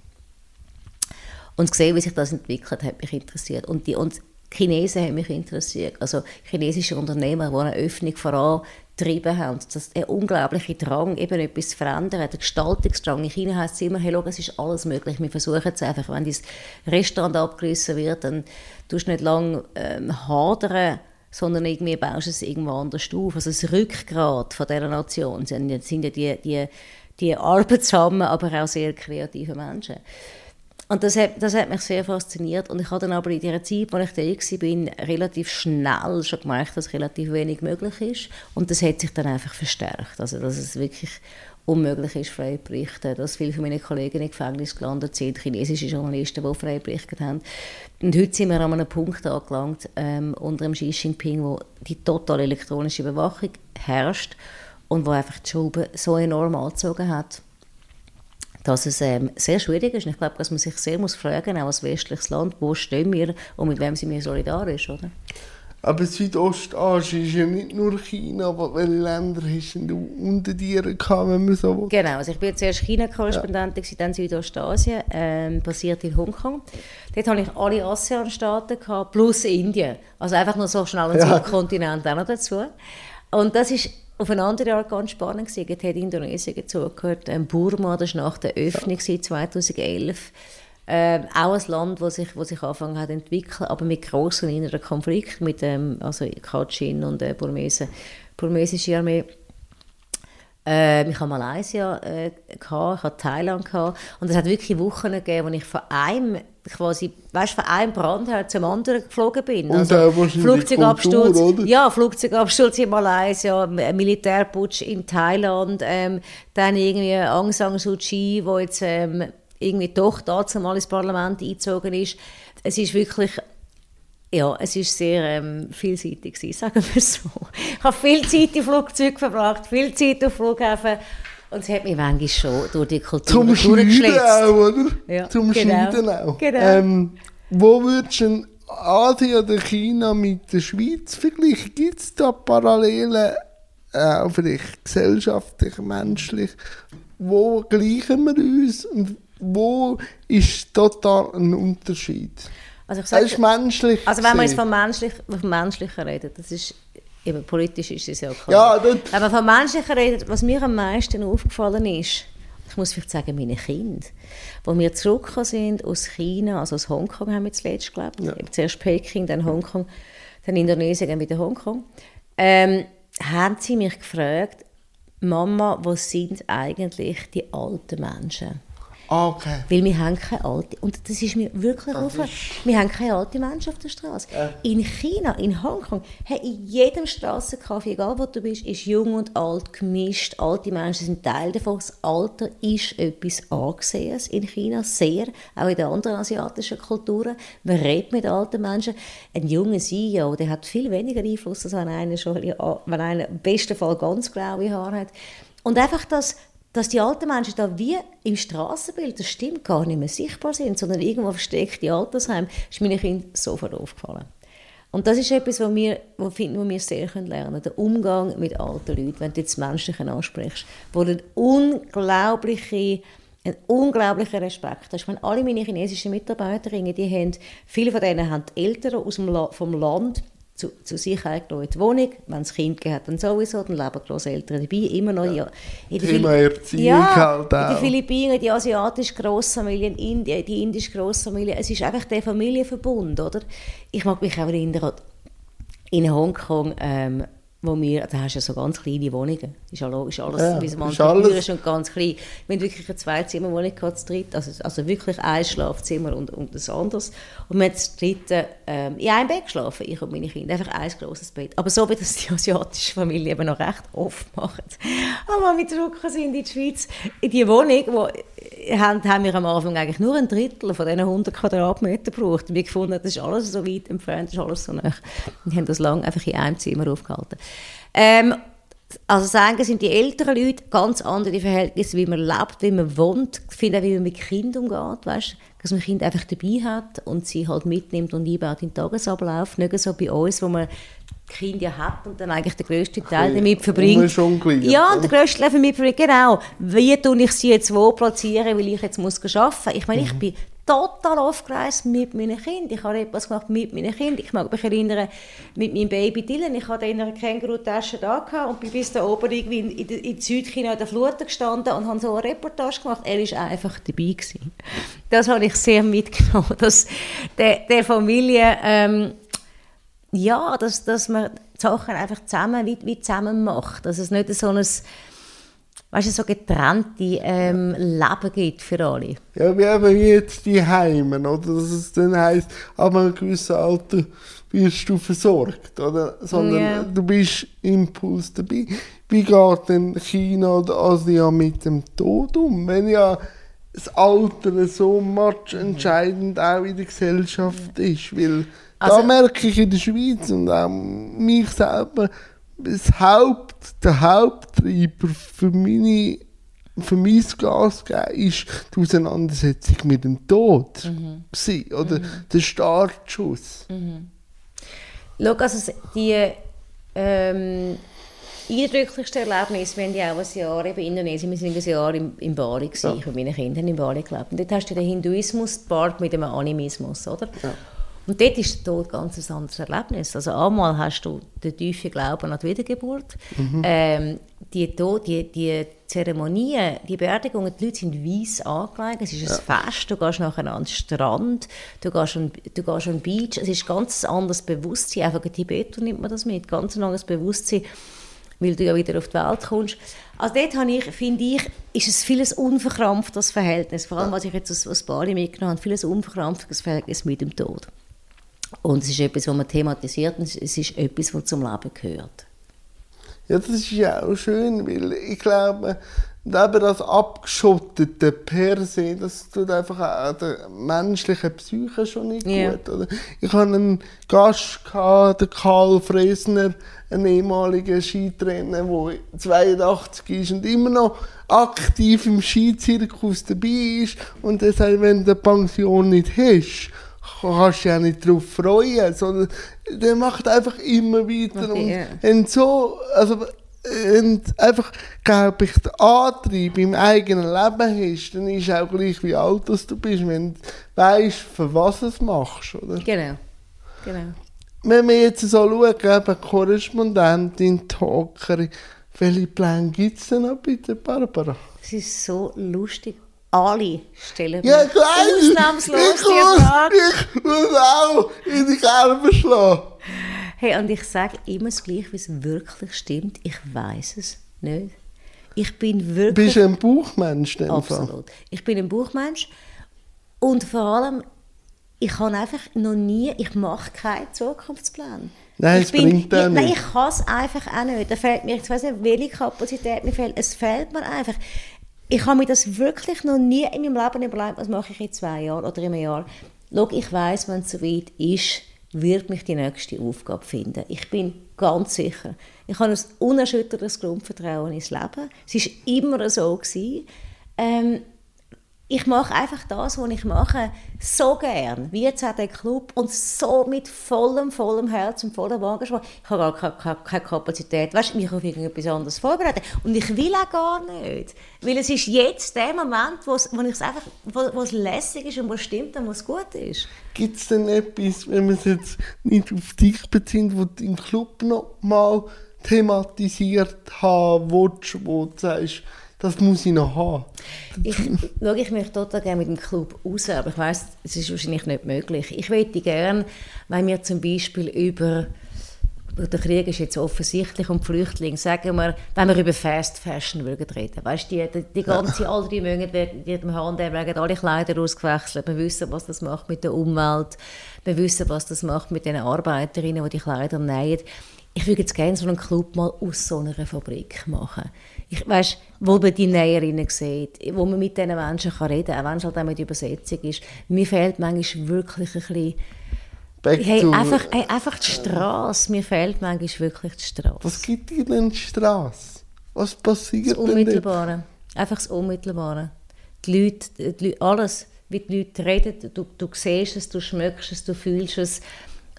Und zu sehen, wie sich das entwickelt, hat mich interessiert. Und die, und Chinesen haben mich interessiert. Also chinesische Unternehmer, die eine Öffnung vorangetrieben haben. Das der unglaubliche Drang, eben etwas zu verändern, der Gestaltungsdrang. In China heißt es immer, hey, schau, es ist alles möglich. Wir versuchen es einfach. Wenn das Restaurant abgerissen wird, dann tust du nicht lange ähm, hadern, sondern irgendwie baust es irgendwo anders auf. Also das Rückgrat von dieser Nation sind, sind ja die, die, die arbeitsamen, aber auch sehr kreativen Menschen. Und das hat, das hat mich sehr fasziniert. Und ich habe dann aber in der Zeit, als ich da war, relativ schnell schon gemerkt, dass relativ wenig möglich ist. Und das hat sich dann einfach verstärkt. Also, dass es wirklich unmöglich ist, frei zu berichten. Dass viele von meinen Kollegen im Gefängnis gelandet sind, chinesische Journalisten, die frei berichtet haben. Und heute sind wir an einem Punkt angelangt, ähm, unter dem Xi Jinping, wo die totale elektronische Überwachung herrscht und wo einfach die Schraube so enorm angezogen hat dass es ähm, sehr schwierig ist. Und ich glaube, dass man sich sehr muss fragen, auch als westliches Land, wo stehen wir und mit wem sind wir solidarisch, oder?
Aber Südostasien ist ja nicht nur China, aber welche Länder hast du unter dir gehabt, wenn man so will?
Genau, also ich bin zuerst China-Korrespondentin, ja. dann Südostasien, ähm, basiert in Hongkong. Dort hatte ich alle ASEAN-Staaten plus Indien. Also einfach nur so schnell ein
Ja.
Subkontinent auch noch dazu. Und das ist auf eine andere Art ganz spannend gewesen. Dort hat Indonesien dazugehört, ähm, Burma, das war nach der Öffnung ja. 2011. Ähm, auch ein Land, das sich, wo sich angefangen hat zu entwickeln, aber mit grossen inneren Konflikten, mit ähm, also Kachin und der äh, Burmese, burmesische Armee. Äh, ich hatte Malaysia, äh, gehabt, ich hatte Thailand gehabt, und es hat wirklich Wochen gegeben, wo ich von einem quasi, weißt, von einem Brandherd zum anderen geflogen bin.
Und
also,
auch
Flugzeugabsturz,
Kultur,
ja, Flugzeugabsturz in Malaysia, M- Militärputsch in Thailand, ähm, dann irgendwie Aung San Suu Kyi, wo jetzt ähm, irgendwie doch dazu mal ins Parlament eingezogen ist. Es ist wirklich ja, es war sehr ähm, vielseitig, gewesen, sagen wir so. Ich habe viel Zeit im Flugzeug verbracht, viel Zeit auf Flughäfen und es hat mich manchmal schon durch die Kultur
Zum Schneiden auch, oder?
Ja,
Zum
genau.
Schneiden auch.
Genau.
Ähm, wo würdest du denn Asien oder China mit der Schweiz vergleichen? Gibt es da Parallelen, äh, vielleicht gesellschaftlich, menschlich? Wo gleichen wir uns und wo ist total ein Unterschied?
Also, ich sag,
das ist menschlich.
also wenn wir jetzt vom Menschlichen, vom Menschlichen reden, das ist eben politisch ist es ja klar.
Ja,
Wenn man vom Menschlichen redet, was mir am meisten aufgefallen ist, ich muss vielleicht sagen, meine Kinder, wo wir zurückgekommen sind aus China, also aus Hongkong haben wir zuletzt gelebt,
Ja.
zuerst Peking, dann Hongkong, dann Indonesien, dann wieder Hongkong, ähm, haben sie mich gefragt, Mama, wo sind eigentlich die alten Menschen?
Okay.
Weil wir haben keine alte, und das ist mir wirklich aufgefallen, wir haben keine alte Menschen auf der Straße. In China, in Hongkong, hey, in jedem Strassencafé, egal wo du bist, ist jung und alt gemischt. Alte Menschen sind Teil davon. Das Alter ist etwas Angesehenes in China, sehr, auch in den anderen asiatischen Kulturen. Man redet mit alten Menschen. Ein junger CEO, der hat viel weniger Einfluss, als wenn einer, schon, wenn einer im besten Fall ganz graue Haare hat. Und einfach das dass die alten Menschen da wie im Straßenbild, das stimmt, gar nicht mehr sichtbar sind, sondern irgendwo versteckte Altersheim, ist meinen Kindern sofort aufgefallen. Und das ist etwas, was wir, wo finden, wo wir sehr lernen können. Der Umgang mit alten Leuten, wenn du jetzt das Menschliche ansprichst, wo du unglaubliche einen unglaublichen Respekt hast. Ich meine, alle meine chinesischen Mitarbeiterinnen, die haben, viele von denen haben Eltern aus dem La vom Land zu, zu sich eingeladen in die Wohnung. Wenn es Kind hat, dann sowieso, dann leben Großeltern dabei, immer noch. Ja. In den
Thema
Phili-
Erziehung
ja,
halt
in den
auch.
Philippinen, die asiatische Grossfamilie, in Indien, die indische Grossfamilie. Es ist einfach der Familienverbund, oder? Ich mag mich auch erinnern, in Hongkong, ähm, wo wir, da hast du ja so ganz kleine Wohnungen. Ist ja logisch, alles,
Ja,
wie man ist und ganz klein. Wir haben wirklich eine Zwei-Zimmer-Wohnung gehabt, zu dritt, also, also wirklich ein Schlafzimmer und, und ein anderes. Und wir haben zu dritt ähm, in einem Bett geschlafen, ich und meine Kinder, einfach ein grosses Bett. Aber so wie das die asiatische Familie eben noch recht oft macht. Aber als wir zurückgekommen sind in die Schweiz, in die Wohnung, wo, äh, haben, haben wir am Anfang eigentlich nur ein Drittel von diesen 100 Quadratmetern gebraucht. Und wir gefunden, das ist alles so weit entfernt, das ist alles so nah. Und haben das lange einfach in einem Zimmer aufgehalten. Ähm, also sagen sind die älteren Leute ganz andere Verhältnisse, wie man lebt, wie man wohnt. Finde auch, wie man mit Kindern umgeht, weißt? dass man Kinder einfach dabei hat und sie halt mitnimmt und einbaut in den Tagesablauf. Nicht so bei uns, wo man Kinder ja hat und dann eigentlich den grössten Teil damit verbringt.
umjongliert,
Ja, und
oder?
der grösste Teil damit verbringt, genau. Wie tue ich sie jetzt wo platzieren, weil ich jetzt muss arbeiten Ich meine, ich bin total aufgereist mit meinen Kindern. Ich habe etwas gemacht mit meinen Kindern. Ich mag mich erinnern, mit meinem Baby Dylan. Ich hatte in einer Känguru-Tasche da und bin bis da oben irgendwie in, in, in Südchina in der Flut gestanden und habe so eine Reportage gemacht. Er war einfach dabei. Gewesen. Das habe ich sehr mitgenommen, dass der, der Familie... Ähm, ja, dass, dass man die Sachen einfach zusammen, wie, wie zusammen macht. Dass es nicht so ein weißt du, so getrennte ähm, Leben gibt für alle.
Ja, wie eben jetzt die Heimen, oder? Dass es dann heisst, ab einem gewissen Alter wirst du versorgt, oder? Sondern
Ja.
du bist Impuls dabei. Wie geht denn China oder Asien mit dem Tod um? Wenn ja das Alter so much entscheidend auch in der Gesellschaft ist. Weil da
Also-
merke ich in der Schweiz und auch mich selber, das Haupt, der Haupttreiber für meine für mein Glas gegeben ist die Auseinandersetzung mit dem Tod. gewesen, Oder der Startschuss.
Schau, also die ähm, eindrücklichsten Erlebnisse, wir haben ja auch ein Jahr in Indonesien, wir sind ein Jahr im, im Bali gewesen, ich und meine Kinder haben in Bali gelebt. Und dort hast du den Hinduismus gepaart mit dem Animismus, oder? Und dort ist der Tod ganz ein anderes Erlebnis. Also einmal hast du den tiefen Glauben an die Wiedergeburt. Ähm, die, Tod, die, die Zeremonien, die Beerdigungen, die Leute sind weiss angelegt. Es ist ein Fest. Du gehst nachher an den Strand, du gehst an, du gehst an den Beach. Es ist ganz anderes Bewusstsein. Einfach in Tibeto nimmt man das mit. Ganz ein anderes Bewusstsein weil du ja wieder auf die Welt kommst. Also dort habe ich, finde ich, ist es vieles unverkrampftes Verhältnis, vor allem was ich jetzt aus, aus Bali mitgenommen habe, vieles unverkrampftes Verhältnis mit dem Tod. Und es ist etwas, was man thematisiert und es ist etwas, was zum Leben gehört.
Ja, das ist ja auch schön, weil ich glaube, eben das Abgeschottete per se, das tut einfach auch der menschlichen Psyche schon nicht
Ja.
gut. Oder? Ich hatte einen Gast, gehabt, den Karl Fresner, ein ehemaliger Skitrainer, der 82 ist und immer noch aktiv im Skizirkus dabei ist und der sagt, wenn du eine Pension nicht hast, kannst du auch nicht darauf freuen, sondern der macht einfach immer weiter.
Macht
Und,
ja.
und so, also, und einfach, glaube ich, der Antrieb im eigenen Leben hast, dann ist auch gleich, wie alt du bist, wenn du weißt, für was du es machst, oder?
Genau. genau.
Wenn wir jetzt so schauen, eben Korrespondentin, Talkerin, welche Pläne gibt es denn noch bitte, Barbara?
Es ist so lustig. Alle stellen
Ja, ich weiß!
ausnahmslos
ich
die
muss,
Frage.
Ich muss auch in die Kerbe schlagen.
Hey, und ich sage immer das Gleiche, wie es wirklich stimmt. Ich weiß es nicht. Ich bin wirklich...
Bist du ein Bauchmensch? in dem Fall?
Absolut. Ich bin ein Buchmensch und vor allem, ich kann einfach noch nie, ich mache keinen Zukunftsplan.
Nein,
ich
auch
ja, Nein, ich kann es einfach auch nicht. Da fehlt mir, ich weiß nicht, welche Kapazität mir fehlt. Es fehlt mir einfach. Ich habe mir das wirklich noch nie in meinem Leben überlegt, was mache ich in zwei Jahren oder in einem Jahr. Schau, ich weiß, wenn es soweit ist, wird mich die nächste Aufgabe finden. Ich bin ganz sicher. Ich habe ein unerschütterliches Grundvertrauen ins Leben. Es war immer so. Gewesen. Ähm, ich mache einfach das, was ich mache, so gern, wie jetzt auch der Club und so mit vollem, vollem Herz und vollem Engagement. Ich habe gar keine, keine, keine Kapazität, weißt, mich auf irgendetwas anderes vorbereiten. Und ich will auch gar nicht, weil es ist jetzt der Moment, wo es, wo ich es einfach, wo es lässig ist und wo es stimmt und wo es gut ist.
Gibt es denn etwas, wenn wir es jetzt nicht auf dich beziehen, wo du im Club noch mal thematisiert haben willst, wo du sagst, das muss ich noch haben?
Ich, schau, ich möchte total gerne mit dem Club raus, aber ich weiß, es ist wahrscheinlich nicht möglich. Ich möchte gerne, wenn wir zum Beispiel über der Krieg ist jetzt offensichtlich und die Flüchtlinge, sagen wir, wenn wir über Fast Fashion würden reden, weißt die, die, die ganze, alle Monate werden die dem H&M werden alle Kleider ausgewechselt, wir wissen, was das macht mit der Umwelt, wir wissen, was das macht mit den Arbeiterinnen, die die Kleider nähen. Ich würde jetzt gerne so einen Club mal aus so einer Fabrik machen. Ich weißt, wo man die Näherinnen sieht, wo man mit diesen Menschen kann reden kann, auch wenn es halt auch mit Übersetzung ist. Mir fehlt manchmal wirklich ein bisschen
Back
Hey, einfach, hey, einfach die Straße. Mir fehlt manchmal wirklich die Straße.
Was gibt denn die Straße? Was passiert
Das
denn?
Unmittelbare. Einfach das Unmittelbare. Die Leute, die Leute, alles, wie die Leute reden, du, du siehst es, du schmeckst es, du fühlst es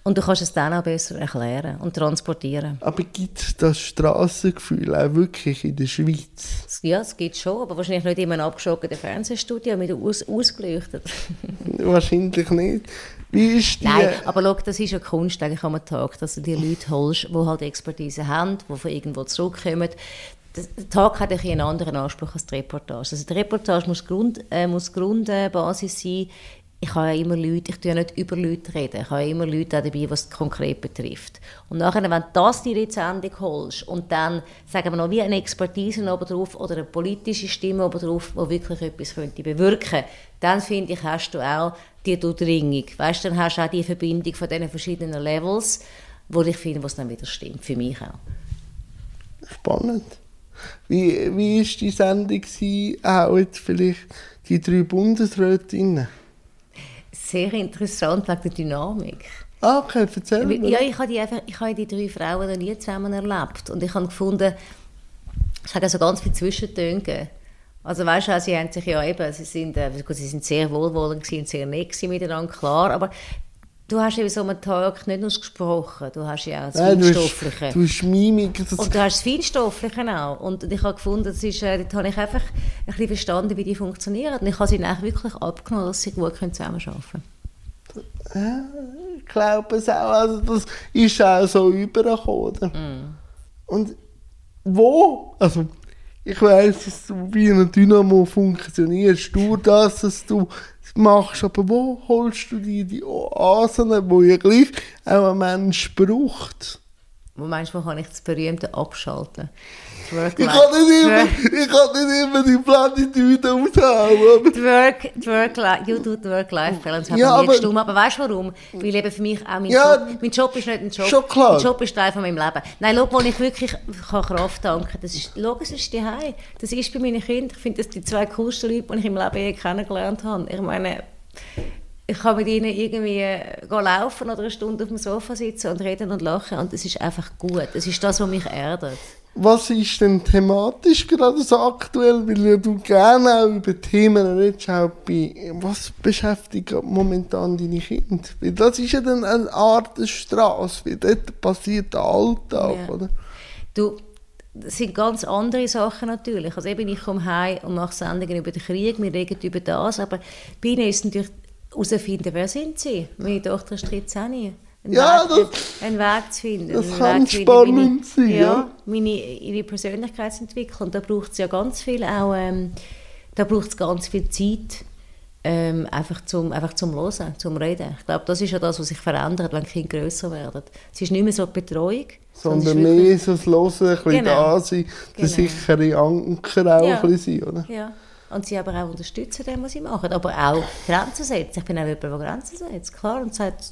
und du kannst es dann auch besser erklären und transportieren.
Aber gibt es das Strassengefühl auch wirklich in der Schweiz?
Ja, es gibt schon, aber wahrscheinlich nicht in einem abgeschockten Fernsehstudio mit aus, ausgeleuchtet.
Wahrscheinlich nicht. Wie ist die...
Nein, aber schau, das ist ja Kunst eigentlich am Tag, dass du die Leute holst, die halt Expertise haben, die von irgendwo zurückkommen. Der Tag hat einen anderen Anspruch als die Reportage. Also die Reportage muss, Grund, äh, muss Grundbasis sein. Ich habe ja immer Leute, ich tue ja nicht über Leute reden, ich habe ja immer Leute dabei, was es konkret betrifft. Und nachher, wenn du das dir die Sendung holst und dann, sagen wir noch, wie eine Expertise oben drauf oder eine politische Stimme oben drauf, die wirklich etwas könnte bewirken dann finde ich, hast du auch die Durchdringung. Weißt, dann hast du auch die Verbindung von diesen verschiedenen Levels, wo ich finde, was dann wieder stimmt, für mich auch.
Spannend. Wie, wie ist die Sendung gewesen? auch jetzt vielleicht die drei Bundesrätinnen?
Sehr interessant wegen der Dynamik.
Ah, okay, erzähl mir.
Ja, ich habe die, einfach, ich habe die drei Frauen noch nie zusammen erlebt. Und ich habe gefunden, es hat also ganz viele Zwischentöne. Also weißt du, sie haben sich ja eben, sie sind, äh, gut, sie sind sehr wohlwollend und sehr nett miteinander, klar, aber du hast eben so einen Tag nicht nur das gesprochen, du hast ja auch das
Nein, du hast,
Feinstoffliche.
du hast Mimik.
Und du hast das Feinstoffliche auch. Und ich habe gefunden, das ist, äh, dort habe ich einfach ein bisschen verstanden, wie die funktionieren. Und ich habe sie eigentlich wirklich abgenommen, dass sie gut zusammenarbeiten können.
ich glaube es auch. Also das ist auch so übergekommen.
Mm.
Und wo? Also, ich weiß, dass du wie ein Dynamo funktionierst, du das, was du machst, aber wo holst du dir die Oasen, wo ja gleich auch ein Mensch braucht?
Du, wo kann ich das berühmte abschalten?
Ich kann nicht immer, ich kann nicht immer die Plattitüde aushauen.
die Work, you do the Work-Life-Balance hat
Ja,
ja, nie gestimmt. Aber weißt du warum? Weil eben für mich auch mein,
Ja,
Job, mein Job ist nicht ein Job.
schon klar.
Mein Job ist Teil von meinem Leben. Nein, schau, wo ich wirklich kann Kraft tanken kann, das ist, schau, es ist die Hause. Das ist bei meinen Kindern. Ich finde, das sind die zwei coolsten Leute, die ich im Leben je kennengelernt habe. Ich meine, ich kann mit ihnen irgendwie äh, laufen oder eine Stunde auf dem Sofa sitzen und reden und lachen und es ist einfach gut. Es ist das, was mich erdet.
was ist denn thematisch gerade so aktuell? Weil du gerne auch über Themen redest, auch bei, was beschäftigt momentan deine Kinder? Weil das ist ja dann eine Art Straße, weil dort passiert der Alltag,
Ja.
oder?
Du, das sind ganz andere Sachen natürlich. Also eben, ich komme heim und mache Sendungen über den Krieg, wir reden über das, aber bei ihnen ist natürlich herausfinden, wer sind sie? Meine Tochter ist 13. Einen,
Ja,
Weg,
das-
einen Weg zu finden.
das kann
Weg zu finden,
spannend
meine,
sein, ja.
Meine, ihre Persönlichkeit zu entwickeln. Und da braucht es ja ganz viel auch, ähm, da braucht ganz viel Zeit, ähm, einfach zum, einfach zum Hören, zum Reden. Ich glaube, das ist ja das, was sich verändert, wenn Kinder grösser werden. Es ist nicht mehr so die Betreuung,
Sondern mehr so das Hören, ein bisschen
Genau.
da sein, der
Genau.
sichere Anker auch
Ja.
ein bisschen sein, oder?
Ja. Und sie aber auch unterstützen, dem, was sie machen. Aber auch Grenzen setzen. Ich bin auch jemand, der Grenzen setzt, klar. Und sagt,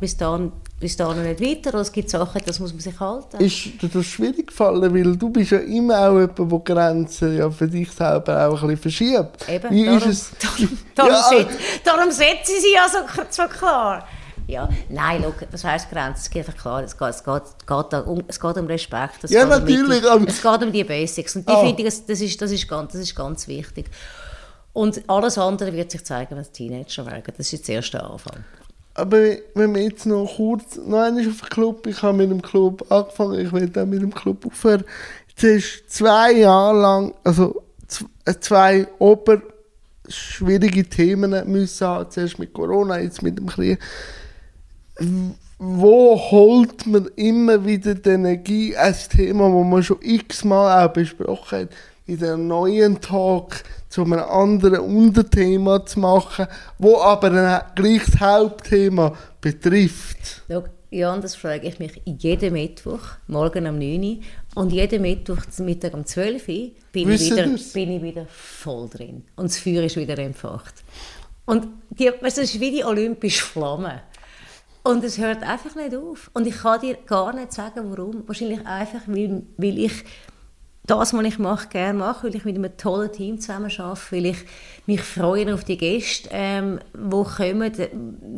bis dahin, bis dahin nicht weiter. Oder es gibt Sachen, das muss man sich halten.
Ist dir das schwierig gefallen, weil du bist ja immer auch jemand, der Grenzen ja für dich selber auch ein bisschen verschiebt.
Eben,
Wie
darum,
ist es?
darum,
Ja,
set, darum setzen sie ja so, so klar. Ja, nein, schau, was heisst Grenzen? Es geht klar, es geht, es geht, geht um, es geht um Respekt. Es
Ja,
geht um
natürlich,
Mittel,
aber-
es geht um die Basics. Und die
Ah.
finde ich, das, ist, das, ist ganz, das ist ganz wichtig. Und alles andere wird sich zeigen, wenn es Teenager werden. Das ist der erste Anfang.
Aber wenn wir jetzt noch kurz, noch einmal auf den Club, ich habe mit dem Club angefangen, ich will auch mit dem Club aufhören. Jetzt du zwei Jahre lang, also äh, zwei ober schwierige Themen müssen haben, zuerst mit Corona, jetzt mit dem Krieg. Wo holt man immer wieder die Energie, ein Thema, das man schon x-mal auch besprochen hat, wieder einen neuen Tag zu einem anderen Unterthema zu machen, wo aber gleich das Hauptthema betrifft.
Schau, Jan, das frage ich mich jeden Mittwoch, morgen um 9 Uhr. Und jeden Mittwoch, Mittag um 12 Uhr, bin, ich wieder,
das?
bin ich wieder voll drin. Und das Feuer ist wieder entfacht. Und die, weißt, das ist wie die olympische Flamme. Und es hört einfach nicht auf. Und ich kann dir gar nicht sagen, warum. Wahrscheinlich einfach, weil, weil ich das, was ich mache, gerne mache, weil ich mit einem tollen Team zusammen arbeite, weil ich mich freue auf die Gäste, ähm, kommen, äh,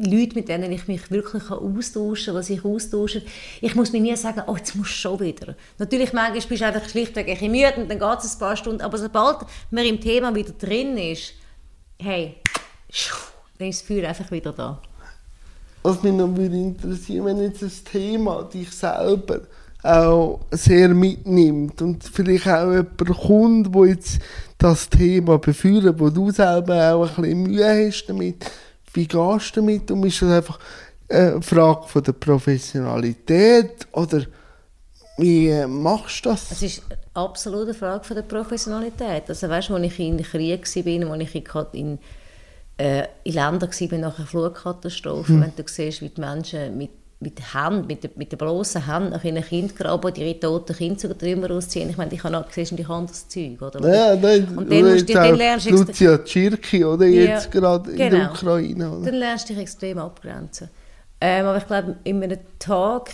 Leute, mit denen ich mich wirklich austauschen kann, was ich austausche. Ich muss mir nie sagen, oh, jetzt musst du schon wieder. Natürlich, manchmal bist du einfach schlichtweg ein bisschen müde und dann geht es ein paar Stunden, aber sobald man im Thema wieder drin ist, hey, dann ist das Feuer einfach wieder da.
Was mich noch würde interessieren, wenn jetzt das Thema dich selber auch sehr mitnimmt und vielleicht auch jemand kommt, wo jetzt das Thema beführt, wo du selber auch ein bisschen Mühe hast damit, wie gehst du damit um? Ist das einfach eine Frage von der Professionalität oder wie äh, machst du das?
Es ist absolut eine Frage von der Professionalität. Also weißt als ich in Krieg war, als ich in, äh, in Ländern war nach einer Flutkatastrophe,
Hm.
wenn du siehst, wie die Menschen mit mit der Hand, mit der, mit der bloßen Hand nach ihren Kind graben, ihre toten Kinder den Trümmern rausziehen. Ich meine, ich habe auch gesehen, ich habe das Zeug, oder?
Ja, nein,
Und dann, musst
jetzt
du, dann lernst du...
Lucia Tschirki, oder? Jetzt
Ja,
gerade in der
genau.
Ukraine. Oder?
Dann lernst du dich extrem abgrenzen. Ähm, aber ich glaube, in einem Tag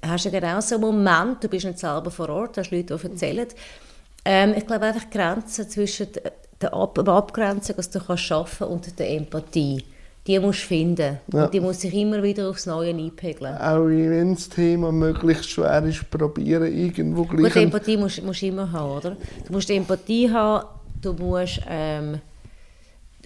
hast du genau so einen Moment, du bist nicht selber vor Ort, hast Leute, die erzählen. Ähm, ich glaube einfach die Grenze zwischen der, Ab der Abgrenzung, was du kannst schaffen und der Empathie. Die musst du finden.
Ja.
Und die muss sich immer wieder aufs Neue einpegeln.
Auch wenn das Thema möglichst schwer ist, probieren irgendwo
Gut,
gleich... ein-
Empathie musst musst du immer haben, oder? Du musst Empathie haben, du musst, ähm,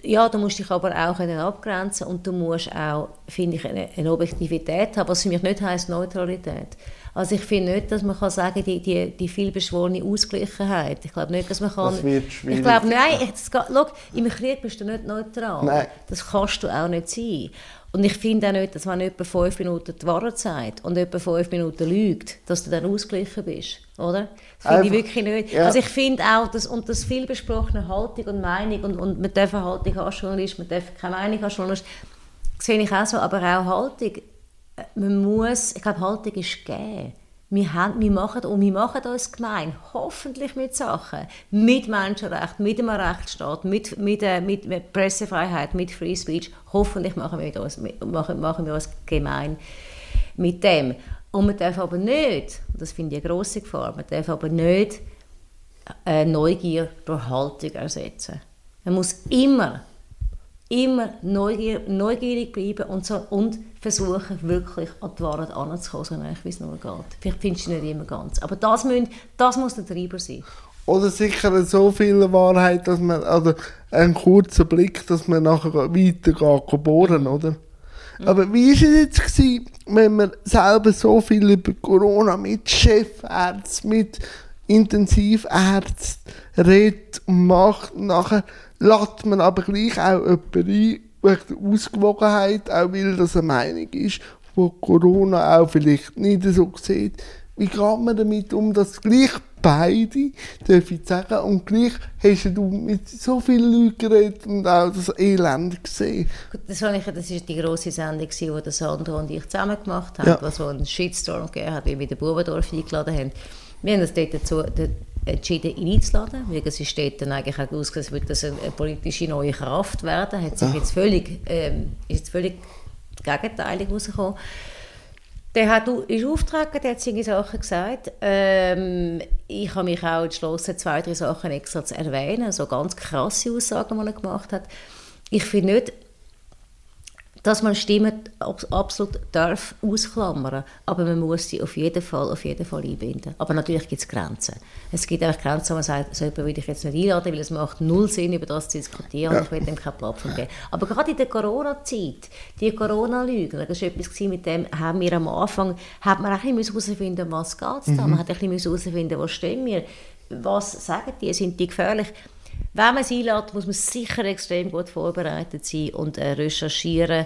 ja, du musst dich aber auch abgrenzen und du musst auch, finde ich, eine, eine Objektivität haben, was für mich nicht heisst Neutralität. Also ich finde nicht, dass man kann sagen, die, die, die vielbeschworene Ausgleichen Ich glaube nicht, dass man kann...
Das wird schwierig.
Ich glaube, nein, geht, schau, im Krieg bist du nicht neutral.
Nein.
Das kannst du auch nicht sein. Und ich finde auch nicht, dass wenn jemand fünf Minuten die Wahrheit sagt und jemand fünf Minuten lügt, dass du dann ausgeglichen bist, oder? Das finde ich wirklich nicht.
ja.
Also ich finde auch, dass, und das viel besprochene Haltung und Meinung und, und man darf eine Haltung als Journalist, man darf keine Meinung als Journalist, sehe ich auch so, aber auch Haltung, man muss, ich glaube, Haltung ist gegeben. Wir, haben, wir, machen, und wir machen uns gemein, hoffentlich mit Sachen, mit Menschenrecht, mit dem Rechtsstaat, mit, mit, äh, mit, mit Pressefreiheit, mit Free Speech, hoffentlich machen wir, uns, machen, machen wir uns gemein mit dem. Und man darf aber nicht, das finde ich eine grosse Gefahr, man darf aber nicht äh, Neugier durch Haltung ersetzen. Man muss immer immer neugier, neugierig bleiben und, so, und versuchen, wirklich an die Wahrheit anzukommen, so wie es nur geht. Vielleicht findest du nicht immer ganz. Aber das, müssen, das muss der Treiber sein.
Oder sicher so viel Wahrheit, dass man, also ein kurzer Blick, dass man nachher weitergeht, bohren, oder? Mhm. Aber wie war es jetzt, gewesen, wenn man selber so viel über Corona mit Chefärzten, mit Intensivärzten redet und macht, und nachher lässt man aber gleich auch jemanden ein, wegen der Ausgewogenheit, auch weil das eine Meinung ist, wo Corona auch vielleicht nicht so sieht. Wie geht man damit um, dass gleich beide, darf ich sagen, und gleich hast du mit so vielen Leuten geredet und auch das Elend gesehen.
Gut, das war, das war die grosse Sendung, die Sandro und ich zusammen gemacht haben, ja. was so einen Shitstorm gegeben hat, wie wir den Bubendorf eingeladen haben. Wir haben uns dort dazu, entschieden, ihn einzuladen, weil es ist dort dann eigentlich auch ausgesehen, wird das eine, politische neue Kraft werden, hat sich ja. jetzt völlig, ähm, ist jetzt völlig gegenteilig rausgekommen. Der hat, ist aufgetragen, der hat seine Sachen gesagt. Ähm, ich habe mich auch entschlossen, zwei, drei Sachen extra zu erwähnen, so ganz krasse Aussagen, die er gemacht hat. Ich finde nicht, dass man Stimmen absolut darf ausklammern, aber man muss sie auf jeden Fall, auf jeden Fall einbinden. Aber natürlich gibt es Grenzen. Es gibt auch Grenzen, wo man sagt, so jemanden will ich jetzt nicht einladen, weil es macht null Sinn, über das zu diskutieren ja. und ich will dem keine Plattform geben. Aber gerade in der Corona-Zeit, die Corona-Lügen, das war etwas, mit dem haben wir am Anfang, hat man auch ein bisschen herausfinden was geht es da, mhm. man hat ein bisschen herausfinden was stehen wir, was sagen die, sind die gefährlich. Wenn man es einlädt, muss man sicher extrem gut vorbereitet sein und äh, recherchieren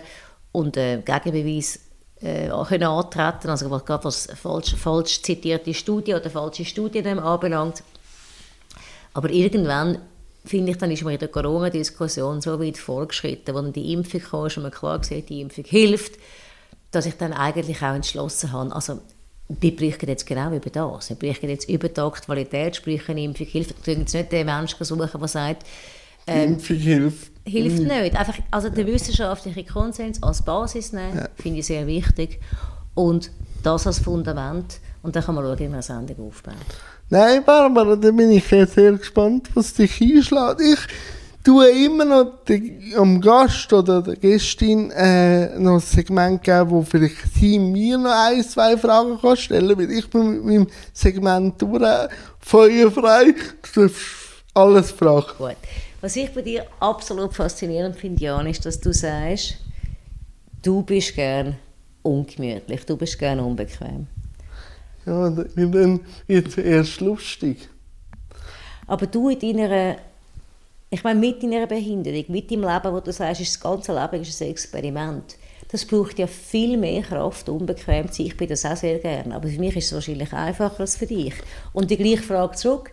und äh, Gegenbeweis äh, können antreten, also gerade was falsch, falsch zitierte Studien oder falsche Studien anbelangt. Aber irgendwann finde ich, dann ist man in der Corona-Diskussion so weit vorgeschritten, wo dann die Impfung kam, und man klar sieht, die Impfung hilft, dass ich dann eigentlich auch entschlossen habe, also wir berichten jetzt genau über das. Wir berichten jetzt über die Aktualität, sprich eine Impfung hilft. Wir jetzt nicht den Menschen suchen, der sagt,
ähm, Impfung hilft.
Hilft nicht. Einfach, also der wissenschaftliche Konsens als Basis nehmen, ja. finde ich sehr wichtig. Und das als Fundament. Und dann kann man schauen, wie man eine Sendung aufbaut.
Nein, Barbara, da bin ich sehr gespannt, was dich einschlägt. Ich tue immer noch dem Gast oder der Gästin äh, noch ein Segment geben, wo vielleicht sie mir noch ein, zwei Fragen kann stellen weil ich bin mit meinem Segment durch, feuerfrei. Du darfst alles fragen.
Gut. Was ich bei dir absolut faszinierend finde, Jan, ist, dass du sagst, du bist gern ungemütlich, du bist gern unbequem.
Ja, dann wird es erst lustig.
Aber du in deiner ich meine, mit deiner Behinderung, mit deinem Leben, wo du sagst, das ganze Leben ist ein Experiment. Das braucht ja viel mehr Kraft, unbequem zu sein. Ich bin das auch sehr gerne. Aber für mich ist es wahrscheinlich einfacher als für dich. Und die gleiche Frage zurück,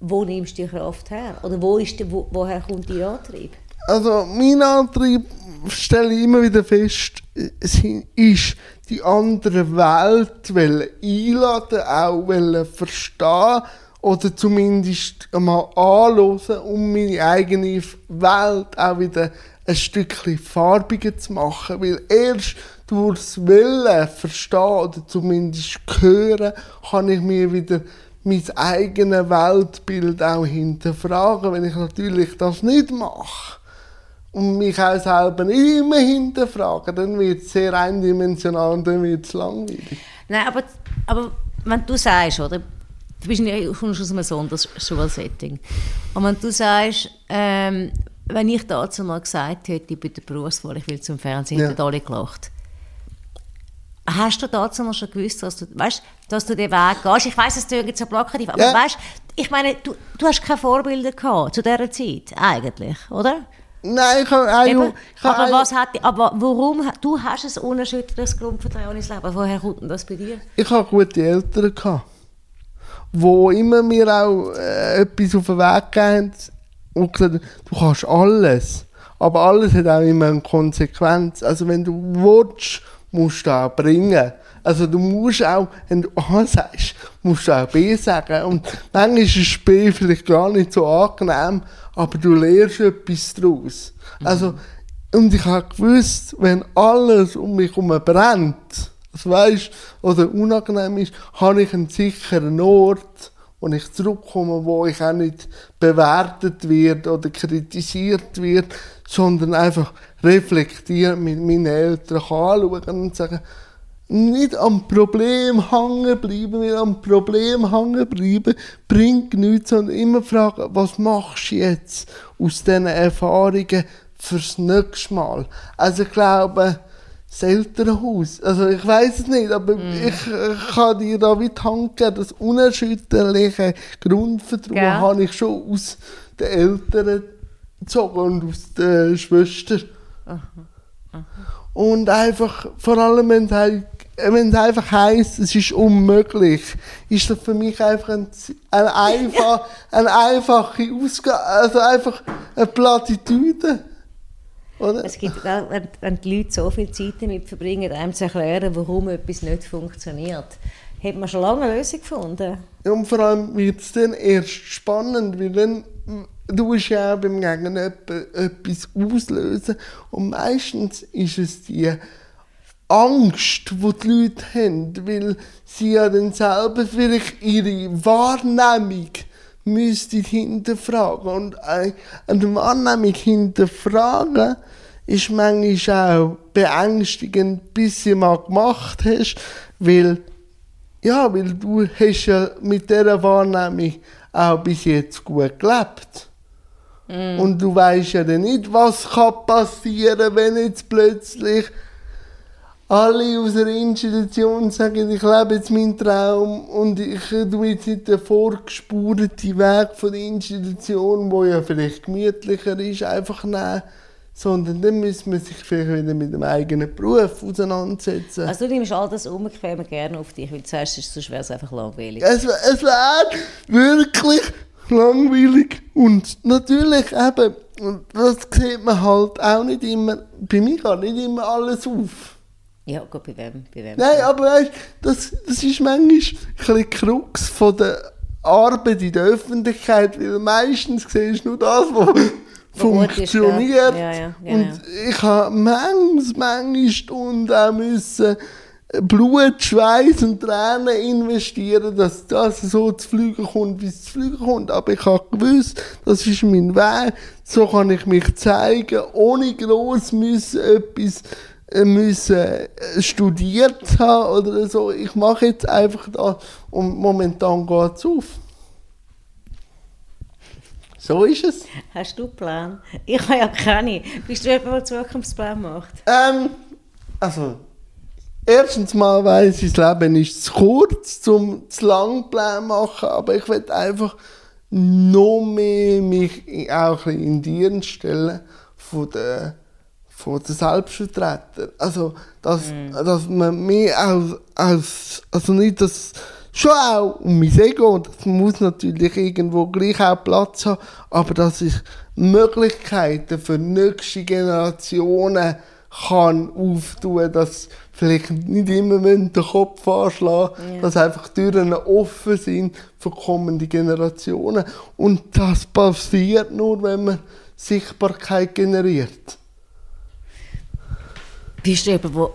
wo nimmst du die Kraft her? Oder wo ist die, wo, woher kommt dein Antrieb?
Also mein Antrieb, stelle ich immer wieder fest, ist die andere Welt einladen, auch verstehen oder zumindest einmal anschauen, um meine eigene Welt auch wieder ein Stückchen farbiger zu machen. Weil erst durchs Willen verstehen oder zumindest hören, kann ich mir wieder mein eigenes Weltbild auch hinterfragen. Wenn ich natürlich das nicht mache und mich auch selber immer hinterfrage, dann wird es sehr eindimensional und dann wird es langweilig.
Nein, aber, aber wenn du sagst, oder, du bist kommst aus einem Sonderschulsetting. Und wenn du sagst, ähm, wenn ich dazu mal gesagt hätte, bei der Berufswahl, ich will zum Fernsehen, ja. hätten alle gelacht. Hast du dazu mal schon gewusst, dass du, weißt, dass du den Weg gehst? Ich weiß, es klingt so plakativ, aber ja. weißt, ich meine, du, du hast keine Vorbilder gehabt zu dieser Zeit, eigentlich, oder?
Nein, ich habe
ich aber, was hat, aber warum, du hast ein unerschütterliches Grundvertrauen ins Leben, woher kommt denn das bei dir?
Ich habe gute Eltern gehabt wo immer mir auch äh, etwas auf den Weg gegeben und gesagt du kannst alles. Aber alles hat auch immer eine Konsequenz. Also wenn du willst, musst du auch bringen. Also du musst auch, wenn du A sagst, musst du auch B sagen. Und manchmal ist das B vielleicht gar nicht so angenehm, aber du lernst etwas daraus. Mhm. Also, und ich habe gewusst, wenn alles um mich herum brennt, also weißt, oder unangenehm ist, habe ich einen sicheren Ort wo ich zurückkomme, wo ich auch nicht bewertet wird oder kritisiert wird, sondern einfach reflektiert mit meinen Eltern anschauen und sagen, nicht am Problem hängen bleiben, weil am Problem hängen bleiben bringt nichts, sondern immer fragen, was machst du jetzt aus diesen Erfahrungen fürs nächste Mal? Also ich glaube, das Elternhaus, also ich weiß es nicht, aber mm. ich, ich kann dir da wie geben, das unerschütterliche Grundvertrauen ja. habe ich schon aus den Eltern gezogen und aus den Schwestern. Aha. Aha. Und einfach, vor allem wenn es halt wenn es einfach heisst, es ist unmöglich, ist das für mich einfach ein, ein einfach, eine einfache Ausgabe, also einfach eine Plattitüde.
Oder? Es gibt, wenn, wenn die Leute so viel Zeit damit verbringen, einem zu erklären, warum etwas nicht funktioniert, hat man schon lange eine Lösung gefunden.
Ja, und vor allem wird es dann erst spannend, weil dann du ja auch beim Gegenüber etwas auslösen und meistens ist es die Angst, die die Leute haben, weil sie ja dann selber vielleicht ihre Wahrnehmung müssten hinterfragen. Und eine Wahrnehmung hinterfragen ist manchmal auch beängstigend, bis du mal gemacht hast, weil, ja, weil du hast ja mit dieser Wahrnehmung auch bis jetzt gut gelebt. Mm. Und du weißt ja dann nicht, was kann passieren, wenn jetzt plötzlich alle aus der Institution sagen, ich lebe jetzt meinen Traum und ich tue jetzt nicht den vorgespurten Weg von der Institution, wo ja vielleicht gemütlicher ist, einfach nehmen, sondern dann muss man sich vielleicht wieder mit dem eigenen Beruf auseinandersetzen.
Also du nimmst all das Unbequeme gerne auf dich, weil du sagst, sonst wäre es einfach langweilig.
Es, es wäre wirklich langweilig und natürlich eben, und das sieht man halt auch nicht immer, bei mir geht nicht immer alles auf.
Ja, gut, bei wem? Bei wem
Nein, aber weißt, das, das ist manchmal ein bisschen Krux von der Arbeit in der Öffentlichkeit, weil meistens siehst du nur das, was funktioniert. Ja, ja, genau. Und ich habe manchmal, manchmal Stunden auch müssen Blut, Schweiß und Tränen investieren, dass das so zu fliegen kommt, wie es zu fliegen kommt. Aber ich habe gewusst, das ist mein Weg, so kann ich mich zeigen, ohne gross müssen etwas müssen äh, studiert haben oder so. Ich mache jetzt einfach das und momentan geht es auf. So ist es.
Hast du einen Plan? Ich habe ja keine. Bist du jemand, der Zukunftsplan macht?
Ähm, also, erstens mal weiss ich, das Leben ist zu kurz, um zu lang Plan machen, aber ich will einfach noch mehr mich auch ein in Dienst stellen von der von den Selbstvertretern. Also, dass, mm. dass man mehr als, als, also nicht das, schon auch um mein Ego, das muss natürlich irgendwo gleich auch Platz haben, aber dass ich Möglichkeiten für nächste Generationen kann auftun, dass vielleicht nicht immer den Kopf anschlagen, ja. dass einfach Türen offen sind für kommende Generationen. Und das passiert nur, wenn man Sichtbarkeit generiert.
Bist du eben wo,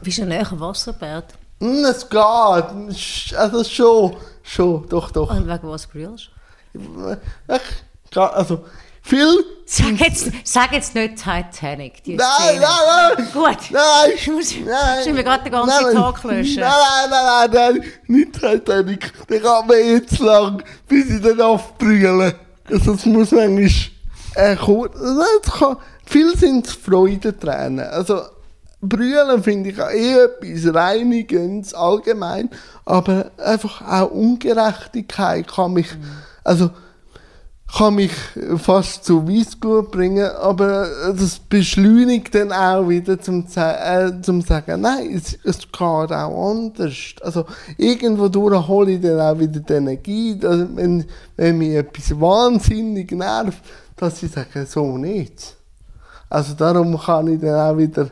bist du näher am Wasserbad?
Es geht. Also schon, schon, doch, doch.
Und wegen was brüllst
du? Ich, also, viel...
Sag jetzt, sag jetzt nicht Titanic,
die Nein, Szene. nein, nein!
Gut.
Nein!
Ich muss, nein, ich mir gerade den ganzen nein, Tag löschen.
Nein, nein, nein, nein, nein, nicht Titanic. Der geht mir jetzt lang, bis ich dann aufbrüllen. Also, das muss manchmal... Äh, kurz, das kann, viel sind Freudentränen. Also, Brüllen finde ich auch eh etwas Reinigendes allgemein, aber einfach auch Ungerechtigkeit kann mich, also, kann mich fast zu Weissgut bringen, aber das beschleunigt dann auch wieder zum, äh, zum sagen, nein, es, es geht auch anders. Also irgendwo hole ich dann auch wieder die Energie, dass, wenn, wenn mich etwas wahnsinnig nervt, dass ich sage, so nicht. Also darum kann ich dann auch wieder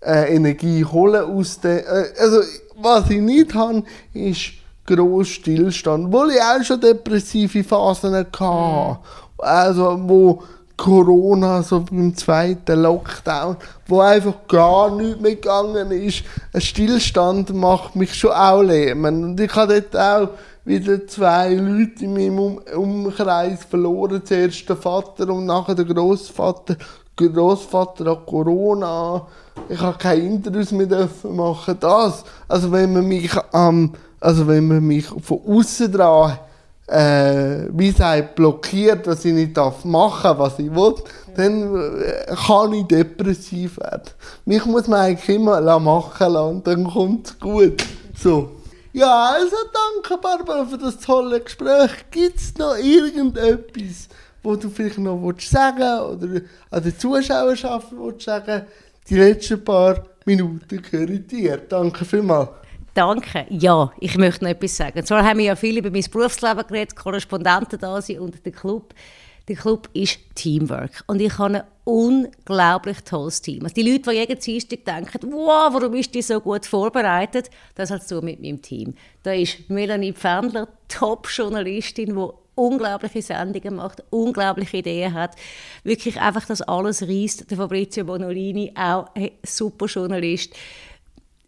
äh, Energie holen aus der. Äh, also was ich nicht habe, ist gross Stillstand, obwohl ich auch schon depressive Phasen hatte. Also wo Corona, so beim zweiten Lockdown, wo einfach gar nichts mehr gegangen ist. Ein Stillstand macht mich schon auch lähmen. Und ich habe dort auch wieder zwei Leute in meinem um Umkreis verloren. Zuerst der Vater und nachher der Großvater. Großvater hat Corona. Ich habe keine Interviews mehr dürfen machen. Das, also wenn man mich am, also wenn man mich von außen dran äh, wie sagt, blockiert, dass ich nicht darf machen was ich will, dann äh, kann ich depressiv werden. Mich muss man eigentlich immer machen lassen dann kommt es gut. So. Ja, also danke Barbara für das tolle Gespräch. Gibt es noch irgendetwas, wo du vielleicht noch willst sagen oder an der Zuschauerschaft willst sagen Die letzten paar Minuten gehören dir. Danke vielmals.
Danke. Ja, ich möchte noch etwas sagen. Und zwar haben wir ja viel über mein Berufsleben geredet, Korrespondenten da sind und der Club. Der Club ist Teamwork. Und ich habe ein unglaublich tolles Team. Also die Leute, die jeden Dienstag denken, wow, warum ist die so gut vorbereitet, das hat so mit meinem Team. Da ist Melanie Pfändler, Top-Journalistin, die unglaubliche Sendungen macht, unglaubliche Ideen hat, wirklich einfach das alles reißt. Der Fabrizio Bonolini, auch ein super Journalist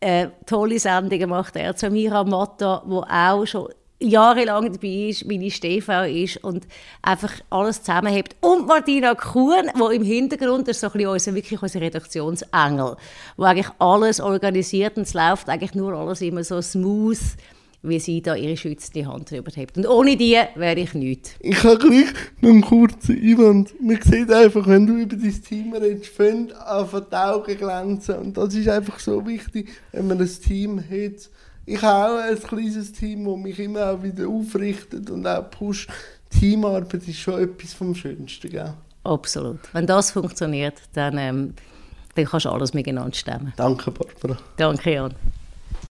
äh, tolle Sendungen macht er. Samira Motta, wo auch schon jahrelang dabei ist, meine Stefan ist und einfach alles zusammenhebt. Und Martina Kuhn, wo im Hintergrund ist so ein bisschen unser, wirklich unser Redaktionsengel, wo eigentlich alles organisiert und es läuft eigentlich nur alles immer so smooth wie sie da ihre schützende Hand drüber hat. Und ohne die wäre ich nichts.
Ich habe gleich noch einen kurzen Einwand. Man sieht einfach, wenn du über dein Team redest, fängt an die Augen glänzen. Und das ist einfach so wichtig, wenn man ein Team hat. Ich habe auch ein kleines Team, das mich immer auch wieder aufrichtet und auch pusht. Teamarbeit ist schon etwas vom Schönsten, gell?
Absolut. Wenn das funktioniert, dann, ähm, dann kannst du alles miteinander stemmen.
Danke, Barbara.
Danke, Jan.